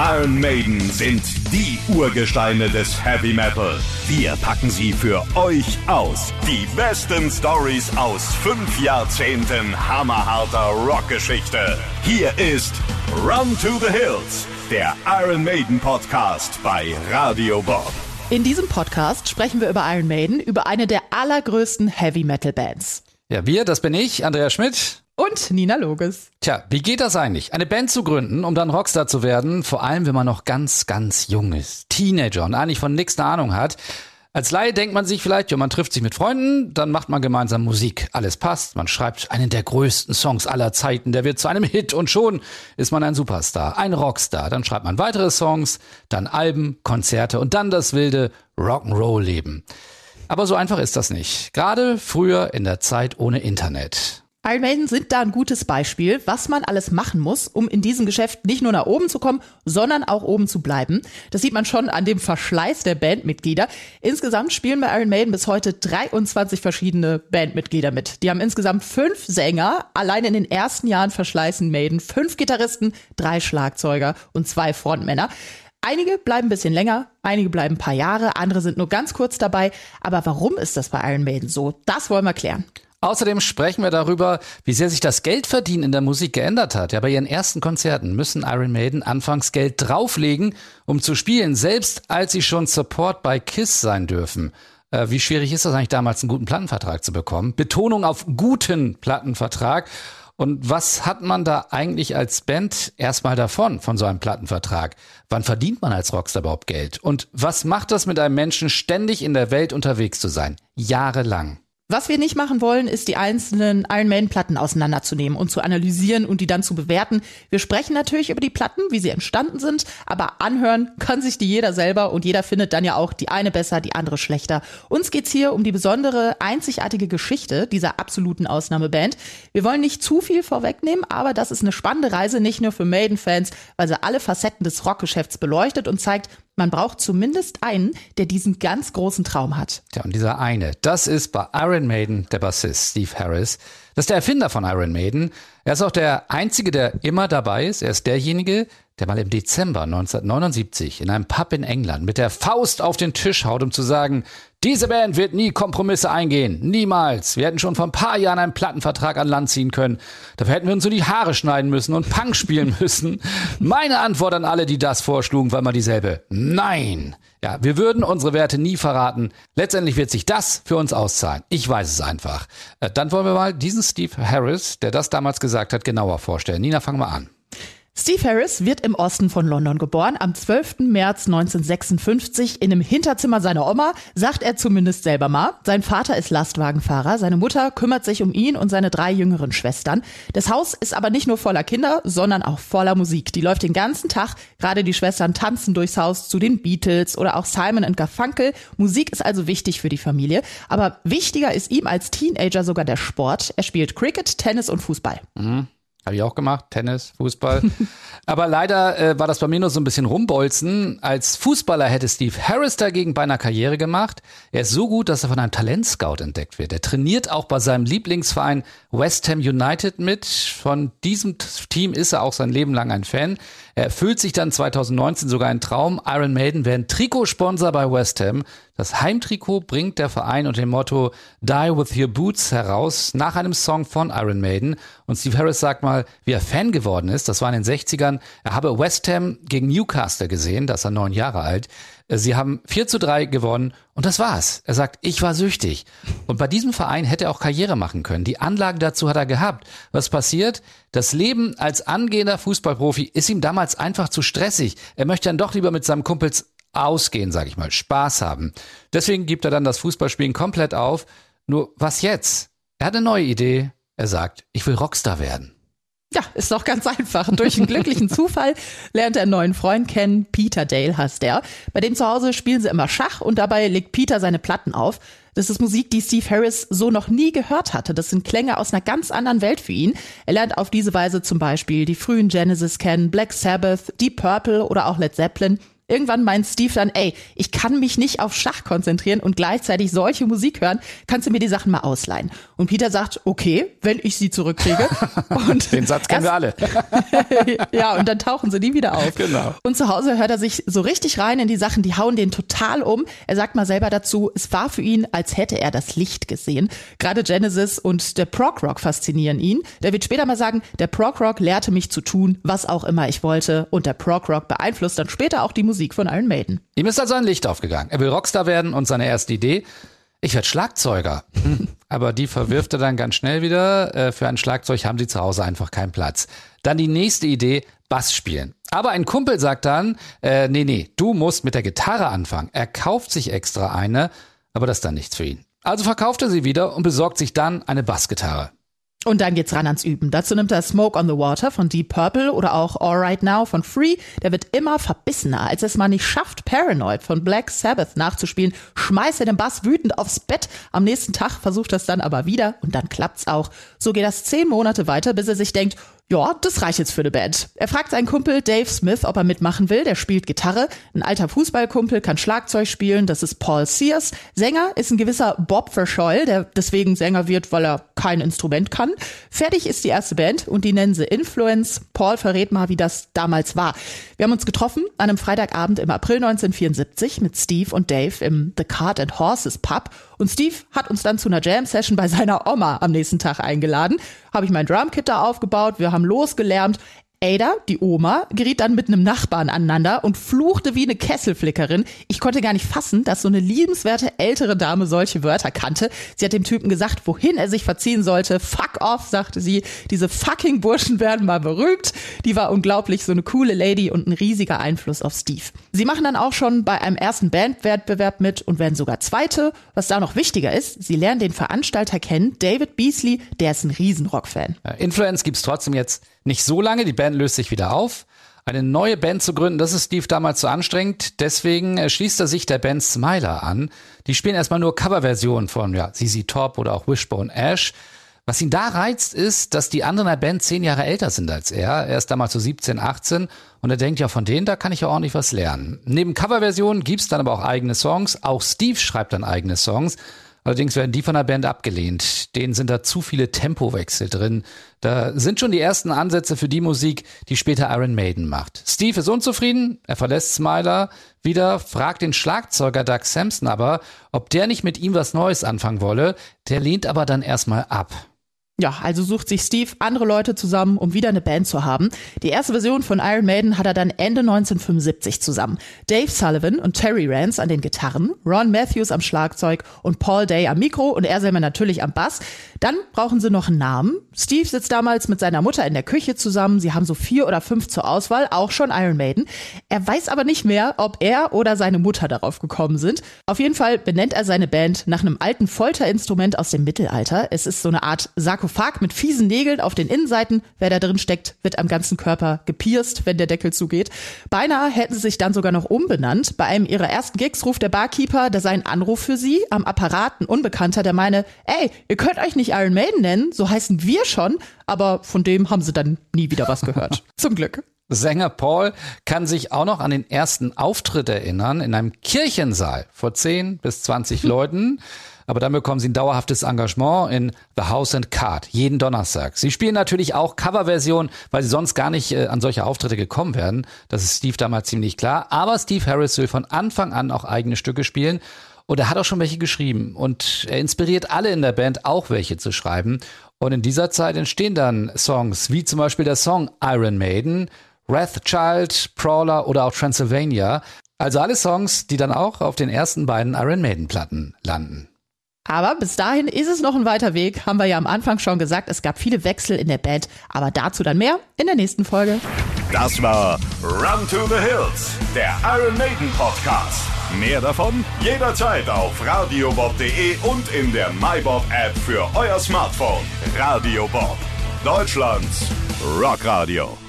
Iron Maiden sind die Urgesteine des Heavy Metal. Wir packen sie für euch aus. Die besten Stories aus fünf Jahrzehnten hammerharter Rockgeschichte. Hier ist Run to the Hills, der Iron Maiden Podcast bei Radio Bob. In diesem Podcast sprechen wir über Iron Maiden, über eine der allergrößten Heavy Metal Bands. Ja, wir, das bin ich, Andrea Schmidt. Und Nina Loges. Tja, wie geht das eigentlich? Eine Band zu gründen, um dann Rockstar zu werden, vor allem wenn man noch ganz, ganz jung ist, Teenager und eigentlich von nichts eine Ahnung hat. Als Laie denkt man sich vielleicht, ja, man trifft sich mit Freunden, dann macht man gemeinsam Musik. Alles passt, man schreibt einen der größten Songs aller Zeiten, der wird zu einem Hit und schon ist man ein Superstar, ein Rockstar. Dann schreibt man weitere Songs, dann Alben, Konzerte und dann das wilde Rock'n'Roll-Leben. Aber so einfach ist das nicht. Gerade früher in der Zeit ohne Internet. Iron Maiden sind da ein gutes Beispiel, was man alles machen muss, um in diesem Geschäft nicht nur nach oben zu kommen, sondern auch oben zu bleiben. Das sieht man schon an dem Verschleiß der Bandmitglieder. Insgesamt spielen bei Iron Maiden bis heute 23 verschiedene Bandmitglieder mit. Die haben insgesamt fünf Sänger. Allein in den ersten Jahren verschleißen Maiden fünf Gitarristen, drei Schlagzeuger und zwei Frontmänner. Einige bleiben ein bisschen länger, einige bleiben ein paar Jahre, andere sind nur ganz kurz dabei. Aber warum ist das bei Iron Maiden so? Das wollen wir klären. Außerdem sprechen wir darüber, wie sehr sich das Geldverdienen in der Musik geändert hat. Ja, bei ihren ersten Konzerten müssen Iron Maiden anfangs Geld drauflegen, um zu spielen, selbst als sie schon Support bei Kiss sein dürfen. Äh, wie schwierig ist das eigentlich damals, einen guten Plattenvertrag zu bekommen? Betonung auf guten Plattenvertrag. Und was hat man da eigentlich als Band erstmal davon, von so einem Plattenvertrag? Wann verdient man als Rockstar überhaupt Geld? Und was macht das mit einem Menschen, ständig in der Welt unterwegs zu sein? Jahrelang. Was wir nicht machen wollen, ist die einzelnen Iron Maiden Platten auseinanderzunehmen und zu analysieren und die dann zu bewerten. Wir sprechen natürlich über die Platten, wie sie entstanden sind, aber anhören kann sich die jeder selber und jeder findet dann ja auch die eine besser, die andere schlechter. Uns geht's hier um die besondere, einzigartige Geschichte dieser absoluten Ausnahmeband. Wir wollen nicht zu viel vorwegnehmen, aber das ist eine spannende Reise, nicht nur für Maiden-Fans, weil sie alle Facetten des Rockgeschäfts beleuchtet und zeigt, man braucht zumindest einen, der diesen ganz großen Traum hat. Ja, und dieser eine, das ist bei Iron Maiden der Bassist Steve Harris. Das ist der Erfinder von Iron Maiden. Er ist auch der Einzige, der immer dabei ist. Er ist derjenige, der mal im Dezember 1979 in einem Pub in England mit der Faust auf den Tisch haut, um zu sagen, diese Band wird nie Kompromisse eingehen. Niemals. Wir hätten schon vor ein paar Jahren einen Plattenvertrag an Land ziehen können. Dafür hätten wir uns so die Haare schneiden müssen und Punk spielen müssen. Meine Antwort an alle, die das vorschlugen, war immer dieselbe. Nein. Ja, wir würden unsere Werte nie verraten. Letztendlich wird sich das für uns auszahlen. Ich weiß es einfach. Äh, dann wollen wir mal diesen Steve Harris, der das damals gesagt hat, genauer vorstellen. Nina, fangen wir an. Steve Harris wird im Osten von London geboren, am 12. März 1956 in einem Hinterzimmer seiner Oma, sagt er zumindest selber mal. Sein Vater ist Lastwagenfahrer, seine Mutter kümmert sich um ihn und seine drei jüngeren Schwestern. Das Haus ist aber nicht nur voller Kinder, sondern auch voller Musik. Die läuft den ganzen Tag. Gerade die Schwestern tanzen durchs Haus zu den Beatles oder auch Simon und Garfunkel. Musik ist also wichtig für die Familie. Aber wichtiger ist ihm als Teenager sogar der Sport. Er spielt Cricket, Tennis und Fußball. Mhm. Habe ich auch gemacht, Tennis, Fußball. Aber leider äh, war das bei mir nur so ein bisschen rumbolzen. Als Fußballer hätte Steve Harris dagegen beinahe Karriere gemacht. Er ist so gut, dass er von einem Talentscout entdeckt wird. Er trainiert auch bei seinem Lieblingsverein West Ham United mit. Von diesem Team ist er auch sein Leben lang ein Fan. Er erfüllt sich dann 2019 sogar einen Traum. Iron Maiden werden Trikotsponsor bei West Ham. Das Heimtrikot bringt der Verein unter dem Motto Die with your boots heraus nach einem Song von Iron Maiden. Und Steve Harris sagt mal, wie er Fan geworden ist. Das war in den 60ern. Er habe West Ham gegen Newcastle gesehen, da ist er neun Jahre alt. Sie haben 4 zu 3 gewonnen und das war's. Er sagt, ich war süchtig. Und bei diesem Verein hätte er auch Karriere machen können. Die Anlagen dazu hat er gehabt. Was passiert? Das Leben als angehender Fußballprofi ist ihm damals einfach zu stressig. Er möchte dann doch lieber mit seinem Kumpels ausgehen, sag ich mal, Spaß haben. Deswegen gibt er dann das Fußballspielen komplett auf. Nur was jetzt? Er hat eine neue Idee. Er sagt, ich will Rockstar werden. Ja, ist doch ganz einfach. Durch einen glücklichen Zufall lernt er einen neuen Freund kennen. Peter Dale heißt er. Bei dem zu Hause spielen sie immer Schach und dabei legt Peter seine Platten auf. Das ist Musik, die Steve Harris so noch nie gehört hatte. Das sind Klänge aus einer ganz anderen Welt für ihn. Er lernt auf diese Weise zum Beispiel die frühen Genesis kennen, Black Sabbath, Deep Purple oder auch Led Zeppelin. Irgendwann meint Steve dann, ey, ich kann mich nicht auf Schach konzentrieren und gleichzeitig solche Musik hören. Kannst du mir die Sachen mal ausleihen? Und Peter sagt, okay, wenn ich sie zurückkriege. Und Den Satz kennen wir alle. ja, und dann tauchen sie nie wieder auf. Genau. Und zu Hause hört er sich so richtig rein in die Sachen, die hauen den total um. Er sagt mal selber dazu, es war für ihn, als hätte er das Licht gesehen. Gerade Genesis und der Prog Rock faszinieren ihn. Der wird später mal sagen, der Prog Rock lehrte mich zu tun, was auch immer ich wollte. Und der Prog Rock beeinflusst dann später auch die Musik Musik von Iron Maiden. Ihm ist also ein Licht aufgegangen. Er will Rockstar werden und seine erste Idee, ich werde Schlagzeuger. Aber die verwirft er dann ganz schnell wieder. Äh, für ein Schlagzeug haben sie zu Hause einfach keinen Platz. Dann die nächste Idee, Bass spielen. Aber ein Kumpel sagt dann, äh, nee, nee, du musst mit der Gitarre anfangen. Er kauft sich extra eine, aber das ist dann nichts für ihn. Also verkauft er sie wieder und besorgt sich dann eine Bassgitarre. Und dann geht's ran ans Üben. Dazu nimmt er Smoke on the Water von Deep Purple oder auch All Right Now von Free. Der wird immer verbissener. Als es mal nicht schafft, Paranoid von Black Sabbath nachzuspielen, schmeißt er den Bass wütend aufs Bett. Am nächsten Tag versucht er es dann aber wieder und dann klappt's auch. So geht das zehn Monate weiter, bis er sich denkt, ja, das reicht jetzt für eine Band. Er fragt seinen Kumpel Dave Smith, ob er mitmachen will. Der spielt Gitarre. Ein alter Fußballkumpel kann Schlagzeug spielen. Das ist Paul Sears. Sänger ist ein gewisser Bob Verscholl, der deswegen Sänger wird, weil er kein Instrument kann. Fertig ist die erste Band und die nennen sie Influence. Paul verrät mal, wie das damals war. Wir haben uns getroffen an einem Freitagabend im April 1974 mit Steve und Dave im The Cart and Horses Pub. Und Steve hat uns dann zu einer Jam-Session bei seiner Oma am nächsten Tag eingeladen. Habe ich mein Drumkit da aufgebaut. Wir haben losgelärmt. Ada, die Oma, geriet dann mit einem Nachbarn aneinander und fluchte wie eine Kesselflickerin. Ich konnte gar nicht fassen, dass so eine liebenswerte ältere Dame solche Wörter kannte. Sie hat dem Typen gesagt, wohin er sich verziehen sollte. Fuck off, sagte sie. Diese fucking Burschen werden mal berühmt. Die war unglaublich so eine coole Lady und ein riesiger Einfluss auf Steve. Sie machen dann auch schon bei einem ersten Bandwettbewerb mit und werden sogar Zweite. Was da noch wichtiger ist, sie lernen den Veranstalter kennen, David Beasley, der ist ein Riesenrock-Fan. Influence gibt's trotzdem jetzt nicht so lange. Die Band löst sich wieder auf. Eine neue Band zu gründen, das ist Steve damals zu so anstrengend. Deswegen äh, schließt er sich der Band Smiler an. Die spielen erstmal nur Coverversionen von ja, ZZ Top oder auch Wishbone Ash. Was ihn da reizt, ist, dass die anderen der Band zehn Jahre älter sind als er. Er ist damals so 17, 18 und er denkt, ja, von denen, da kann ich ja ordentlich was lernen. Neben Coverversionen gibt's dann aber auch eigene Songs. Auch Steve schreibt dann eigene Songs. Allerdings werden die von der Band abgelehnt. Denen sind da zu viele Tempowechsel drin. Da sind schon die ersten Ansätze für die Musik, die später Iron Maiden macht. Steve ist unzufrieden, er verlässt Smiler wieder, fragt den Schlagzeuger Doug Sampson aber, ob der nicht mit ihm was Neues anfangen wolle. Der lehnt aber dann erstmal ab. Ja, also sucht sich Steve andere Leute zusammen, um wieder eine Band zu haben. Die erste Version von Iron Maiden hat er dann Ende 1975 zusammen. Dave Sullivan und Terry Rance an den Gitarren, Ron Matthews am Schlagzeug und Paul Day am Mikro und er selber natürlich am Bass. Dann brauchen sie noch einen Namen. Steve sitzt damals mit seiner Mutter in der Küche zusammen. Sie haben so vier oder fünf zur Auswahl, auch schon Iron Maiden. Er weiß aber nicht mehr, ob er oder seine Mutter darauf gekommen sind. Auf jeden Fall benennt er seine Band nach einem alten Folterinstrument aus dem Mittelalter. Es ist so eine Art Sarkophag Sarkophag mit fiesen Nägeln auf den Innenseiten. Wer da drin steckt, wird am ganzen Körper gepierst, wenn der Deckel zugeht. Beinahe hätten sie sich dann sogar noch umbenannt. Bei einem ihrer ersten Gigs ruft der Barkeeper, da sei ein Anruf für sie, am Apparat ein Unbekannter, der meine, ey, ihr könnt euch nicht Iron Maiden nennen, so heißen wir schon, aber von dem haben sie dann nie wieder was gehört. Zum Glück. Sänger Paul kann sich auch noch an den ersten Auftritt erinnern in einem Kirchensaal vor 10 bis 20 Leuten aber dann bekommen sie ein dauerhaftes Engagement in The House and Card, jeden Donnerstag. Sie spielen natürlich auch Coverversionen, weil sie sonst gar nicht äh, an solche Auftritte gekommen wären. Das ist Steve damals ziemlich klar. Aber Steve Harris will von Anfang an auch eigene Stücke spielen. Und er hat auch schon welche geschrieben. Und er inspiriert alle in der Band, auch welche zu schreiben. Und in dieser Zeit entstehen dann Songs, wie zum Beispiel der Song Iron Maiden, Wrathchild, Prowler oder auch Transylvania. Also alle Songs, die dann auch auf den ersten beiden Iron Maiden Platten landen. Aber bis dahin ist es noch ein weiter Weg, haben wir ja am Anfang schon gesagt. Es gab viele Wechsel in der Band, aber dazu dann mehr in der nächsten Folge. Das war Run to the Hills, der Iron Maiden Podcast. Mehr davon jederzeit auf radiobob.de und in der MyBob App für euer Smartphone. Radio Bob, Deutschlands Rockradio.